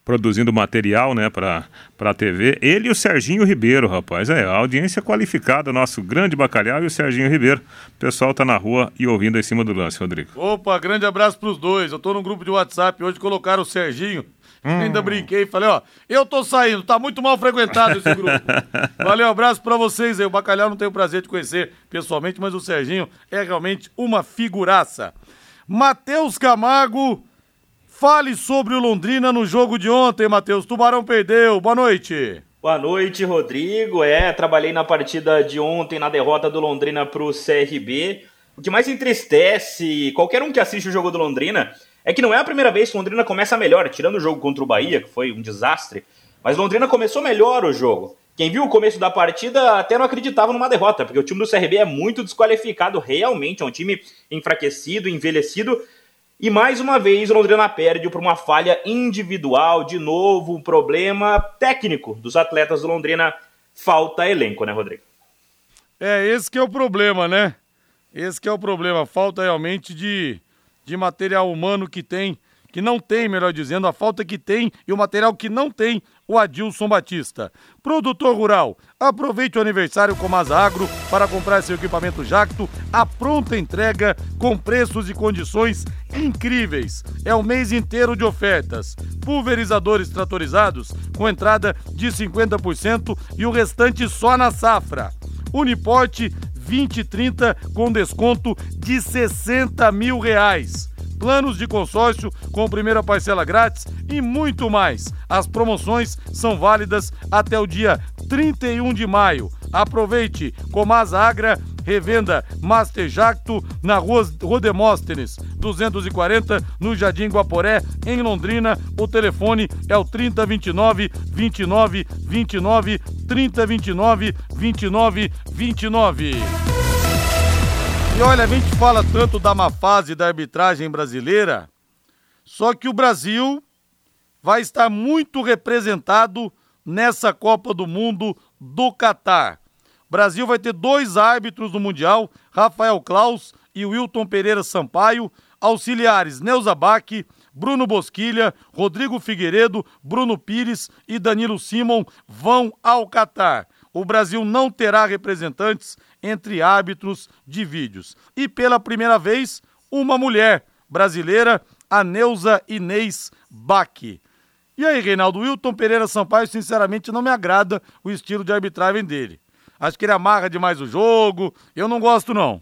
produzindo material, né, pra, pra TV. Ele e o Serginho Ribeiro, rapaz. É, a audiência qualificada, nosso grande Bacalhau e o Serginho Ribeiro. O pessoal tá na rua e ouvindo em cima do lance, Rodrigo. Opa, grande abraço pros dois. Eu tô num grupo de WhatsApp hoje, colocaram o Serginho. Hum. Ainda brinquei e falei, ó, eu tô saindo, tá muito mal frequentado esse grupo. Valeu, abraço pra vocês aí. O Bacalhau não tenho o prazer de conhecer pessoalmente, mas o Serginho é realmente uma figuraça. Matheus Camargo, fale sobre o Londrina no jogo de ontem, Matheus. Tubarão perdeu. Boa noite. Boa noite, Rodrigo. É, trabalhei na partida de ontem, na derrota do Londrina pro CRB. O que mais entristece qualquer um que assiste o jogo do Londrina é que não é a primeira vez que Londrina começa melhor, tirando o jogo contra o Bahia, que foi um desastre, mas Londrina começou melhor o jogo. Quem viu o começo da partida até não acreditava numa derrota, porque o time do CRB é muito desqualificado realmente, é um time enfraquecido, envelhecido, e mais uma vez o Londrina perde por uma falha individual, de novo, um problema técnico dos atletas do Londrina. Falta elenco, né, Rodrigo? É, esse que é o problema, né? Esse que é o problema. Falta realmente de, de material humano que tem, que não tem, melhor dizendo, a falta que tem e o material que não tem o Adilson Batista. Produtor rural, aproveite o aniversário com Agro para comprar seu equipamento Jacto a pronta entrega com preços e condições incríveis. É o mês inteiro de ofertas. Pulverizadores tratorizados com entrada de 50% e o restante só na safra. Uniporte 2030 com desconto de 60 mil reais. Planos de consórcio com primeira parcela grátis e muito mais. As promoções são válidas até o dia 31 de maio. Aproveite! Comasa Agra, revenda Master Jacto na rua, rua Demóstenes, 240, no Jardim Guaporé, em Londrina. O telefone é o 3029 29 29 3029 29 29. E olha, a gente fala tanto da má fase da arbitragem brasileira, só que o Brasil vai estar muito representado nessa Copa do Mundo do Catar. Brasil vai ter dois árbitros no Mundial, Rafael Klaus e Wilton Pereira Sampaio, auxiliares Neuza Bach, Bruno Bosquilha, Rodrigo Figueiredo, Bruno Pires e Danilo Simon vão ao Catar. O Brasil não terá representantes entre árbitros de vídeos. E pela primeira vez, uma mulher brasileira, a Neuza Inês Bach. E aí, Reinaldo, Wilton Pereira Sampaio, sinceramente, não me agrada o estilo de arbitragem dele. Acho que ele amarra demais o jogo, eu não gosto não.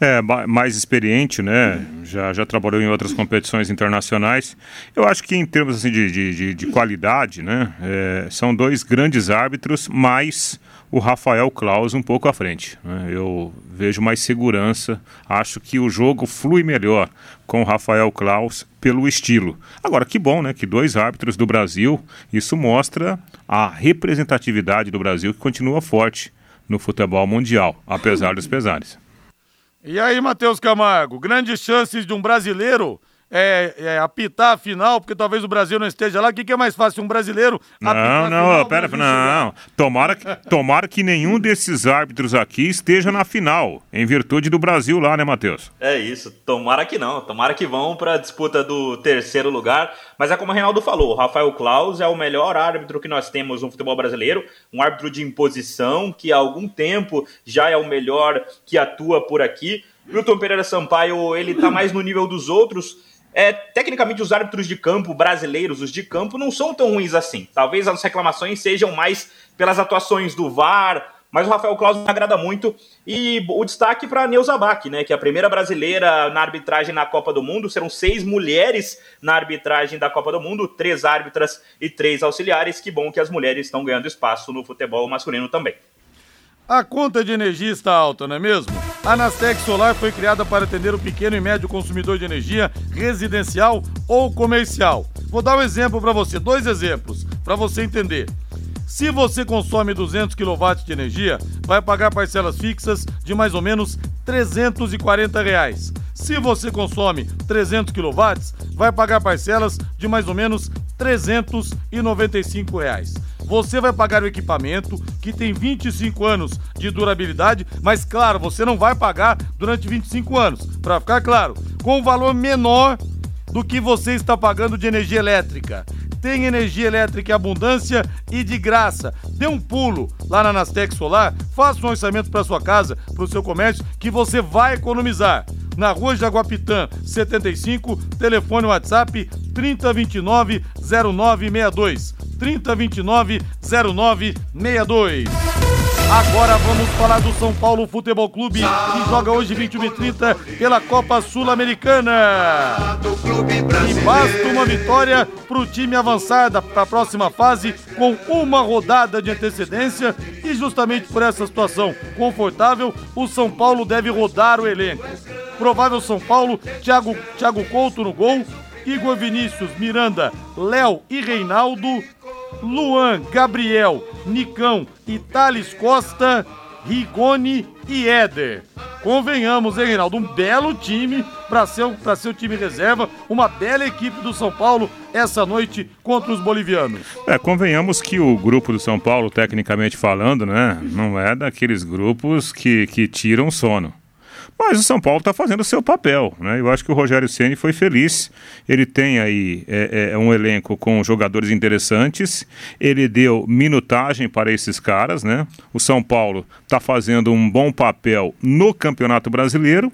É, mais experiente, né? Já, já trabalhou em outras competições internacionais. Eu acho que em termos assim, de, de, de qualidade, né? É, são dois grandes árbitros, mas o Rafael Klaus um pouco à frente. Né? Eu vejo mais segurança, acho que o jogo flui melhor com o Rafael Klaus pelo estilo. Agora, que bom, né? Que dois árbitros do Brasil, isso mostra a representatividade do Brasil que continua forte no futebol mundial, apesar dos pesares. E aí, Matheus Camargo, grandes chances de um brasileiro é, é, apitar a final, porque talvez o Brasil não esteja lá. O que, que é mais fácil? Um brasileiro Não, não, pera, não, não. Tomara, que, tomara que nenhum desses árbitros aqui esteja na final, em virtude do Brasil lá, né, Matheus? É isso, tomara que não. Tomara que vão para a disputa do terceiro lugar. Mas é como o Reinaldo falou, o Rafael Claus é o melhor árbitro que nós temos no futebol brasileiro, um árbitro de imposição que há algum tempo já é o melhor que atua por aqui. Milton Pereira Sampaio, ele tá mais no nível dos outros, é, tecnicamente, os árbitros de campo brasileiros, os de campo, não são tão ruins assim. Talvez as reclamações sejam mais pelas atuações do VAR, mas o Rafael Claus me agrada muito. E o destaque para a Neuza Bach, né, que é a primeira brasileira na arbitragem na Copa do Mundo. Serão seis mulheres na arbitragem da Copa do Mundo, três árbitras e três auxiliares. Que bom que as mulheres estão ganhando espaço no futebol masculino também. A conta de energia está alta, não é mesmo? A Nastec Solar foi criada para atender o pequeno e médio consumidor de energia residencial ou comercial. Vou dar um exemplo para você, dois exemplos, para você entender. Se você consome 200 kW de energia, vai pagar parcelas fixas de mais ou menos 340 reais. Se você consome 300 kW, vai pagar parcelas de mais ou menos 395 reais. Você vai pagar o equipamento que tem 25 anos de durabilidade, mas claro, você não vai pagar durante 25 anos, para ficar claro, com um valor menor do que você está pagando de energia elétrica. Tem energia elétrica em abundância e de graça. Dê um pulo lá na Nastec Solar, faça um orçamento para sua casa, para o seu comércio, que você vai economizar. Na rua Jaguapitã, 75, telefone WhatsApp 3029 0962. 3029 0962. Agora vamos falar do São Paulo Futebol Clube, que joga hoje 21 e 30 pela Copa Sul-Americana. E basta uma vitória para o time avançar para a próxima fase com uma rodada de antecedência e justamente por essa situação confortável, o São Paulo deve rodar o elenco. Provável São Paulo, Thiago, Thiago Couto no gol, Igor Vinícius, Miranda, Léo e Reinaldo, Luan, Gabriel, Nicão e Thales Costa, Rigoni e Éder. Convenhamos, hein, Reinaldo? Um belo time para ser, ser o time reserva, uma bela equipe do São Paulo essa noite contra os bolivianos. É, convenhamos que o grupo do São Paulo, tecnicamente falando, né, não é daqueles grupos que, que tiram sono. Mas o São Paulo está fazendo o seu papel, né? Eu acho que o Rogério Ceni foi feliz. Ele tem aí é, é, um elenco com jogadores interessantes. Ele deu minutagem para esses caras, né? O São Paulo está fazendo um bom papel no Campeonato Brasileiro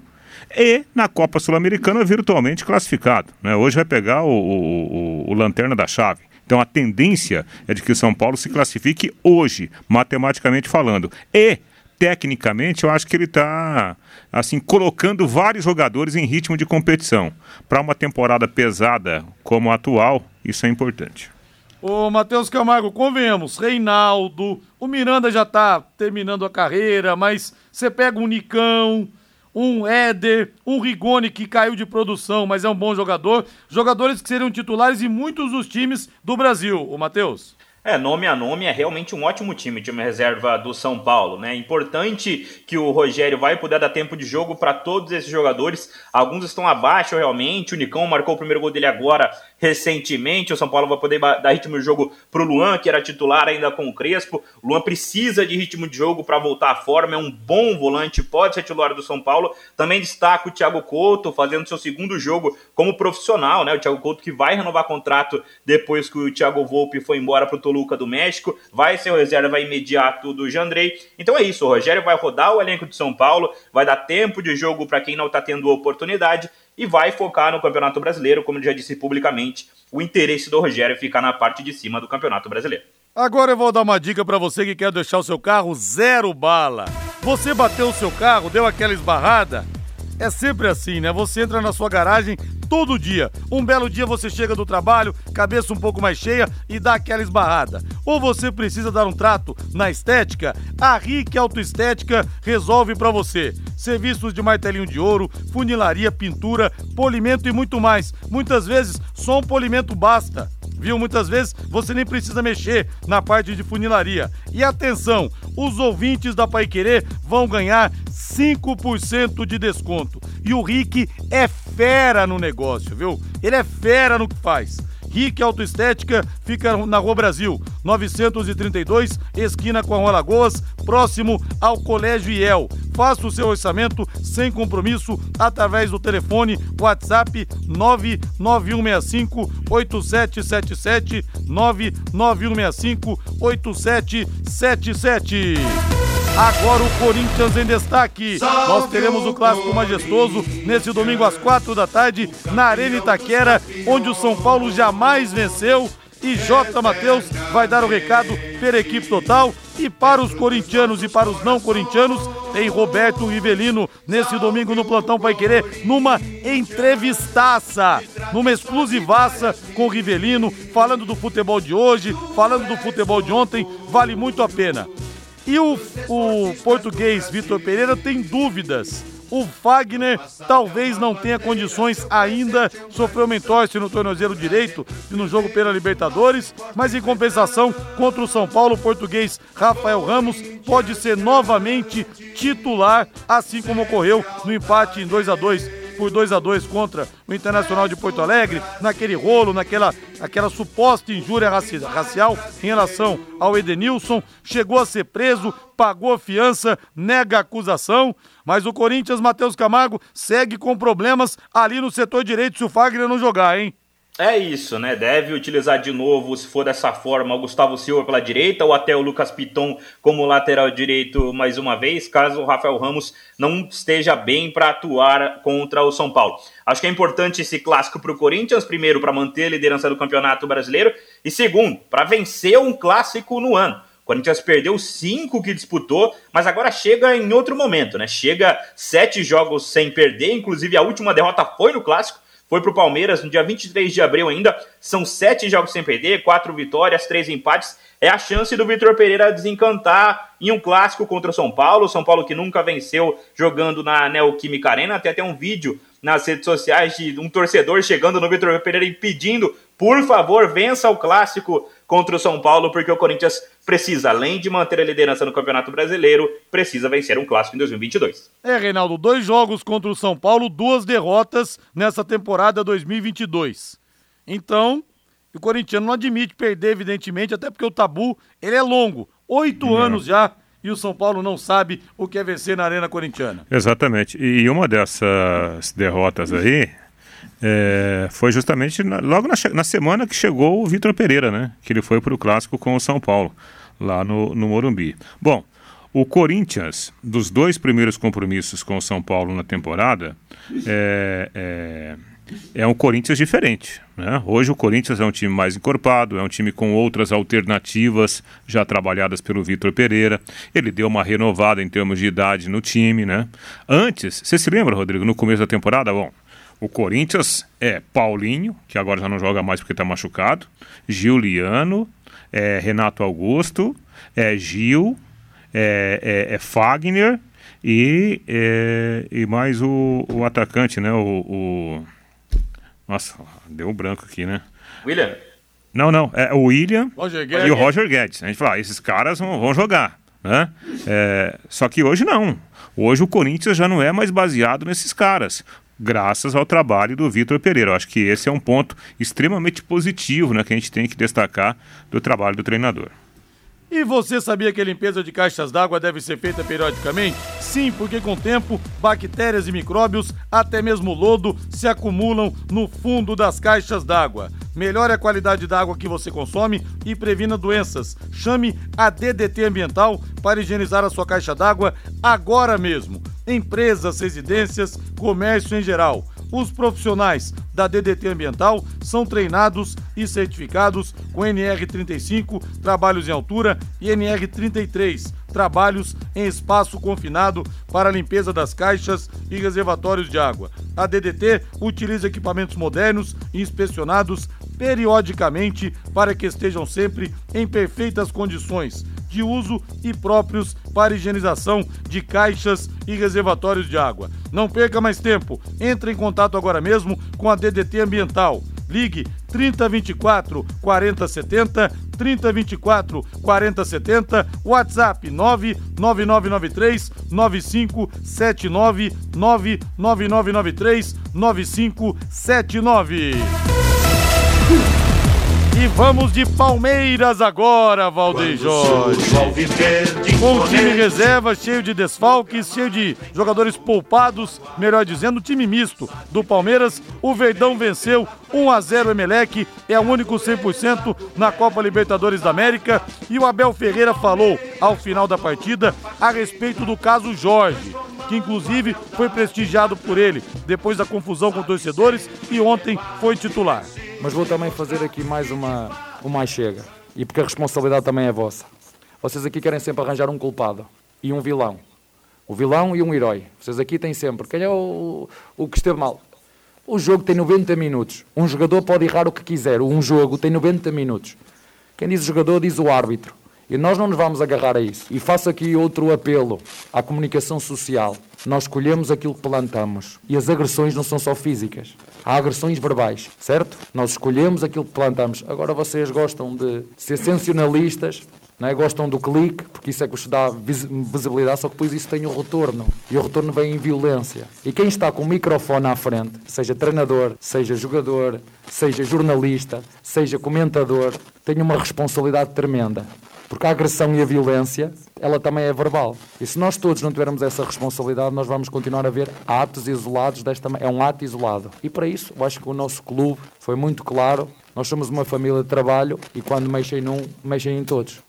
e na Copa Sul-Americana virtualmente classificado. Né? Hoje vai pegar o, o, o, o Lanterna da Chave. Então a tendência é de que o São Paulo se classifique hoje, matematicamente falando. E tecnicamente, eu acho que ele está assim colocando vários jogadores em ritmo de competição. Para uma temporada pesada como a atual, isso é importante. Ô, Matheus Camargo, convenhamos, Reinaldo, o Miranda já está terminando a carreira, mas você pega um Nicão, um Éder, um Rigoni que caiu de produção, mas é um bom jogador, jogadores que seriam titulares em muitos dos times do Brasil, o Matheus. É, nome a nome, é realmente um ótimo time, time reserva do São Paulo, né? Importante que o Rogério vai poder dar tempo de jogo para todos esses jogadores. Alguns estão abaixo realmente. O Nicão marcou o primeiro gol dele agora recentemente. O São Paulo vai poder dar ritmo de jogo pro Luan, que era titular ainda com o Crespo. O Luan precisa de ritmo de jogo para voltar à forma, é um bom volante, pode ser titular do São Paulo. Também destaca o Thiago Couto, fazendo seu segundo jogo como profissional, né? O Thiago Couto que vai renovar contrato depois que o Thiago Volpe foi embora pro Toluca do México, vai ser o reserva imediato do Jandrei. Então é isso, o Rogério vai rodar o elenco de São Paulo, vai dar tempo de jogo para quem não está tendo oportunidade e vai focar no Campeonato Brasileiro, como já disse publicamente, o interesse do Rogério é ficar na parte de cima do Campeonato Brasileiro. Agora eu vou dar uma dica para você que quer deixar o seu carro zero bala. Você bateu o seu carro, deu aquela esbarrada? É sempre assim, né? Você entra na sua garagem todo dia. Um belo dia você chega do trabalho, cabeça um pouco mais cheia e dá aquela esbarrada. Ou você precisa dar um trato na estética? A Rick Autoestética resolve para você. Serviços de martelinho de ouro, funilaria, pintura, polimento e muito mais. Muitas vezes só um polimento basta viu? Muitas vezes você nem precisa mexer na parte de funilaria. E atenção, os ouvintes da Pai Querer vão ganhar 5% de desconto. E o Rick é fera no negócio, viu? Ele é fera no que faz. Rick Autoestética fica na Rua Brasil, 932, esquina com a Rua Lagoas, próximo ao Colégio IEL. Faça o seu orçamento sem compromisso através do telefone WhatsApp 99165 8777 99165 8777. Agora o Corinthians em destaque. Nós teremos o clássico majestoso nesse domingo às quatro da tarde na Arena Itaquera, onde o São Paulo jamais venceu. E J. Matheus vai dar o recado pela equipe total. E para os corintianos e para os não corintianos, tem Roberto Rivelino nesse domingo no Plantão Pai Querer, numa entrevistaça, numa exclusivaça com o Rivelino, falando do futebol de hoje, falando do futebol de ontem, vale muito a pena. E o, o português Vitor Pereira tem dúvidas. O Fagner talvez não tenha condições ainda, sofreu uma entorse no tornozelo direito e no jogo pela Libertadores, mas em compensação, contra o São Paulo, o português Rafael Ramos pode ser novamente titular, assim como ocorreu no empate em 2 a 2 por 2 a 2 contra o Internacional de Porto Alegre, naquele rolo, naquela aquela suposta injúria racial em relação ao Edenilson, chegou a ser preso, pagou fiança, nega a acusação, mas o Corinthians, Matheus Camargo, segue com problemas ali no setor direito se o Fagner não jogar, hein? É isso, né? Deve utilizar de novo, se for dessa forma, o Gustavo Silva pela direita ou até o Lucas Piton como lateral direito mais uma vez, caso o Rafael Ramos não esteja bem para atuar contra o São Paulo. Acho que é importante esse clássico para o Corinthians, primeiro, para manter a liderança do Campeonato Brasileiro e segundo, para vencer um clássico no ano. O Corinthians perdeu cinco que disputou, mas agora chega em outro momento, né? Chega sete jogos sem perder, inclusive a última derrota foi no clássico foi para o Palmeiras no dia 23 de abril ainda. São sete jogos sem perder, quatro vitórias, três empates. É a chance do Vitor Pereira desencantar em um clássico contra o São Paulo. São Paulo que nunca venceu jogando na Neoquímica Arena. Até tem um vídeo nas redes sociais de um torcedor chegando no Vitor Pereira e pedindo, por favor, vença o clássico contra o São Paulo, porque o Corinthians precisa, além de manter a liderança no Campeonato Brasileiro, precisa vencer um clássico em 2022. É, Reinaldo, dois jogos contra o São Paulo, duas derrotas nessa temporada 2022. Então, o corintiano não admite perder, evidentemente, até porque o tabu ele é longo. Oito anos já e o São Paulo não sabe o que é vencer na Arena Corintiana. Exatamente. E uma dessas derrotas aí é, foi justamente na, logo na, na, semana que chegou o Vitor Pereira, né? Que ele foi para o clássico com o São Paulo, lá no, no Morumbi. Bom, o Corinthians, dos dois primeiros compromissos com o São Paulo na temporada, é, é é um Corinthians diferente. Né? Hoje o Corinthians é um time mais encorpado, é um time com outras alternativas já trabalhadas pelo Vitor Pereira. Ele deu uma renovada em termos de idade no time. Né? Antes, você se lembra, Rodrigo, no começo da temporada? Bom, o Corinthians é Paulinho, que agora já não joga mais porque está machucado, Giuliano, é Renato Augusto, é Gil, é, é, é Fagner e, é, e mais o, o atacante, né? o, o nossa, deu um branco aqui, né? William? Não, não. É o William e o Roger Guedes. A gente fala, ah, esses caras vão, vão jogar. Né? É, só que hoje não. Hoje o Corinthians já não é mais baseado nesses caras. Graças ao trabalho do Vitor Pereira. Eu acho que esse é um ponto extremamente positivo né, que a gente tem que destacar do trabalho do treinador. E você sabia que a limpeza de caixas d'água deve ser feita periodicamente? Sim, porque com o tempo, bactérias e micróbios, até mesmo lodo, se acumulam no fundo das caixas d'água. Melhore a qualidade da água que você consome e previna doenças. Chame a DDT Ambiental para higienizar a sua caixa d'água agora mesmo. Empresas, residências, comércio em geral. Os profissionais da DDT Ambiental são treinados e certificados com NR35, trabalhos em altura, e NR33, trabalhos em espaço confinado para limpeza das caixas e reservatórios de água. A DDT utiliza equipamentos modernos e inspecionados periodicamente para que estejam sempre em perfeitas condições de uso e próprios para higienização de caixas e reservatórios de água. Não perca mais tempo. Entre em contato agora mesmo com a DDT Ambiental. Ligue 3024 4070, 3024 4070, WhatsApp 99993 9579 99993 9579. E vamos de Palmeiras agora, Valdeir Jorge. Com o time reserva, cheio de desfalques, cheio de jogadores poupados, melhor dizendo, time misto do Palmeiras. O Verdão venceu 1 a 0 Emelec, é o único 100% na Copa Libertadores da América. E o Abel Ferreira falou ao final da partida a respeito do caso Jorge que inclusive foi prestigiado por ele depois da confusão com torcedores e ontem foi titular mas vou também fazer aqui mais uma, uma chega. E porque a responsabilidade também é vossa. Vocês aqui querem sempre arranjar um culpado e um vilão. O vilão e um herói. Vocês aqui têm sempre. Quem é o, o que esteve mal? O jogo tem 90 minutos. Um jogador pode errar o que quiser. Um jogo tem 90 minutos. Quem diz jogador diz o árbitro. E nós não nos vamos agarrar a isso. E faço aqui outro apelo à comunicação social. Nós escolhemos aquilo que plantamos. E as agressões não são só físicas. Há agressões verbais, certo? Nós escolhemos aquilo que plantamos. Agora vocês gostam de ser sensacionalistas é? Gostam do clique, porque isso é que vos dá visibilidade, só que depois isso tem o retorno. E o retorno vem em violência. E quem está com o microfone à frente, seja treinador, seja jogador, seja jornalista, seja comentador, tem uma responsabilidade tremenda. Porque a agressão e a violência, ela também é verbal. E se nós todos não tivermos essa responsabilidade, nós vamos continuar a ver atos isolados desta É um ato isolado. E para isso, eu acho que o nosso clube foi muito claro. Nós somos uma família de trabalho e quando mexem num, mexem em todos.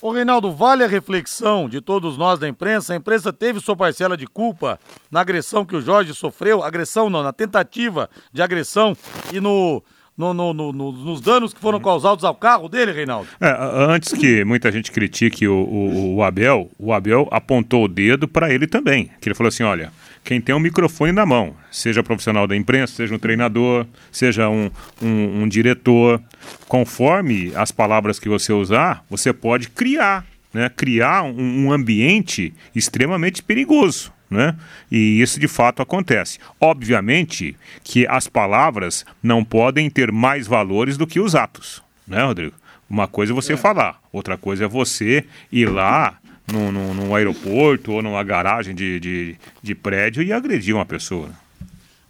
O Reinaldo, vale a reflexão de todos nós da imprensa. A imprensa teve sua parcela de culpa na agressão que o Jorge sofreu, agressão não, na tentativa de agressão e no no, no, no, nos danos que foram causados ao carro dele, Reinaldo? É, antes que muita gente critique o, o, o Abel, o Abel apontou o dedo para ele também. Que ele falou assim: olha, quem tem um microfone na mão, seja profissional da imprensa, seja um treinador, seja um, um, um diretor, conforme as palavras que você usar, você pode criar, né? Criar um, um ambiente extremamente perigoso né? E isso de fato acontece. Obviamente que as palavras não podem ter mais valores do que os atos, né, Rodrigo? Uma coisa é você é. falar, outra coisa é você ir lá no, no, no aeroporto ou numa garagem de, de, de prédio e agredir uma pessoa.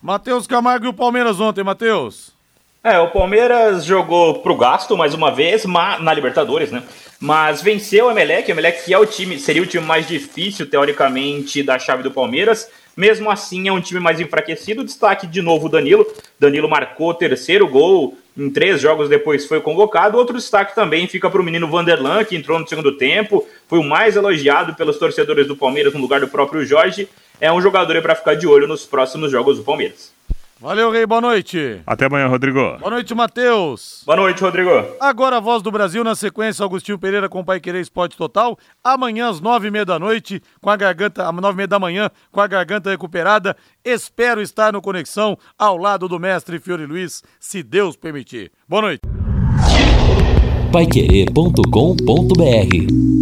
Matheus Camargo e o Palmeiras ontem, Matheus. É, o Palmeiras jogou pro gasto mais uma vez na Libertadores, né? Mas venceu o Emelec, o Emelec que é o time, seria o time mais difícil, teoricamente, da chave do Palmeiras. Mesmo assim, é um time mais enfraquecido. Destaque de novo o Danilo. Danilo marcou o terceiro gol em três jogos depois foi convocado. Outro destaque também fica para o menino Vanderlan, que entrou no segundo tempo. Foi o mais elogiado pelos torcedores do Palmeiras no lugar do próprio Jorge. É um jogador para ficar de olho nos próximos jogos do Palmeiras. Valeu, Rei, boa noite. Até amanhã, Rodrigo. Boa noite, Matheus. Boa noite, Rodrigo. Agora a voz do Brasil, na sequência, Augustinho Pereira com o Pai Querer Esporte Total. Amanhã, às nove e meia da noite, com a garganta, às nove e meia da manhã, com a garganta recuperada. Espero estar no Conexão, ao lado do mestre Fiore Luiz, se Deus permitir. Boa noite. Paiquerê.com.br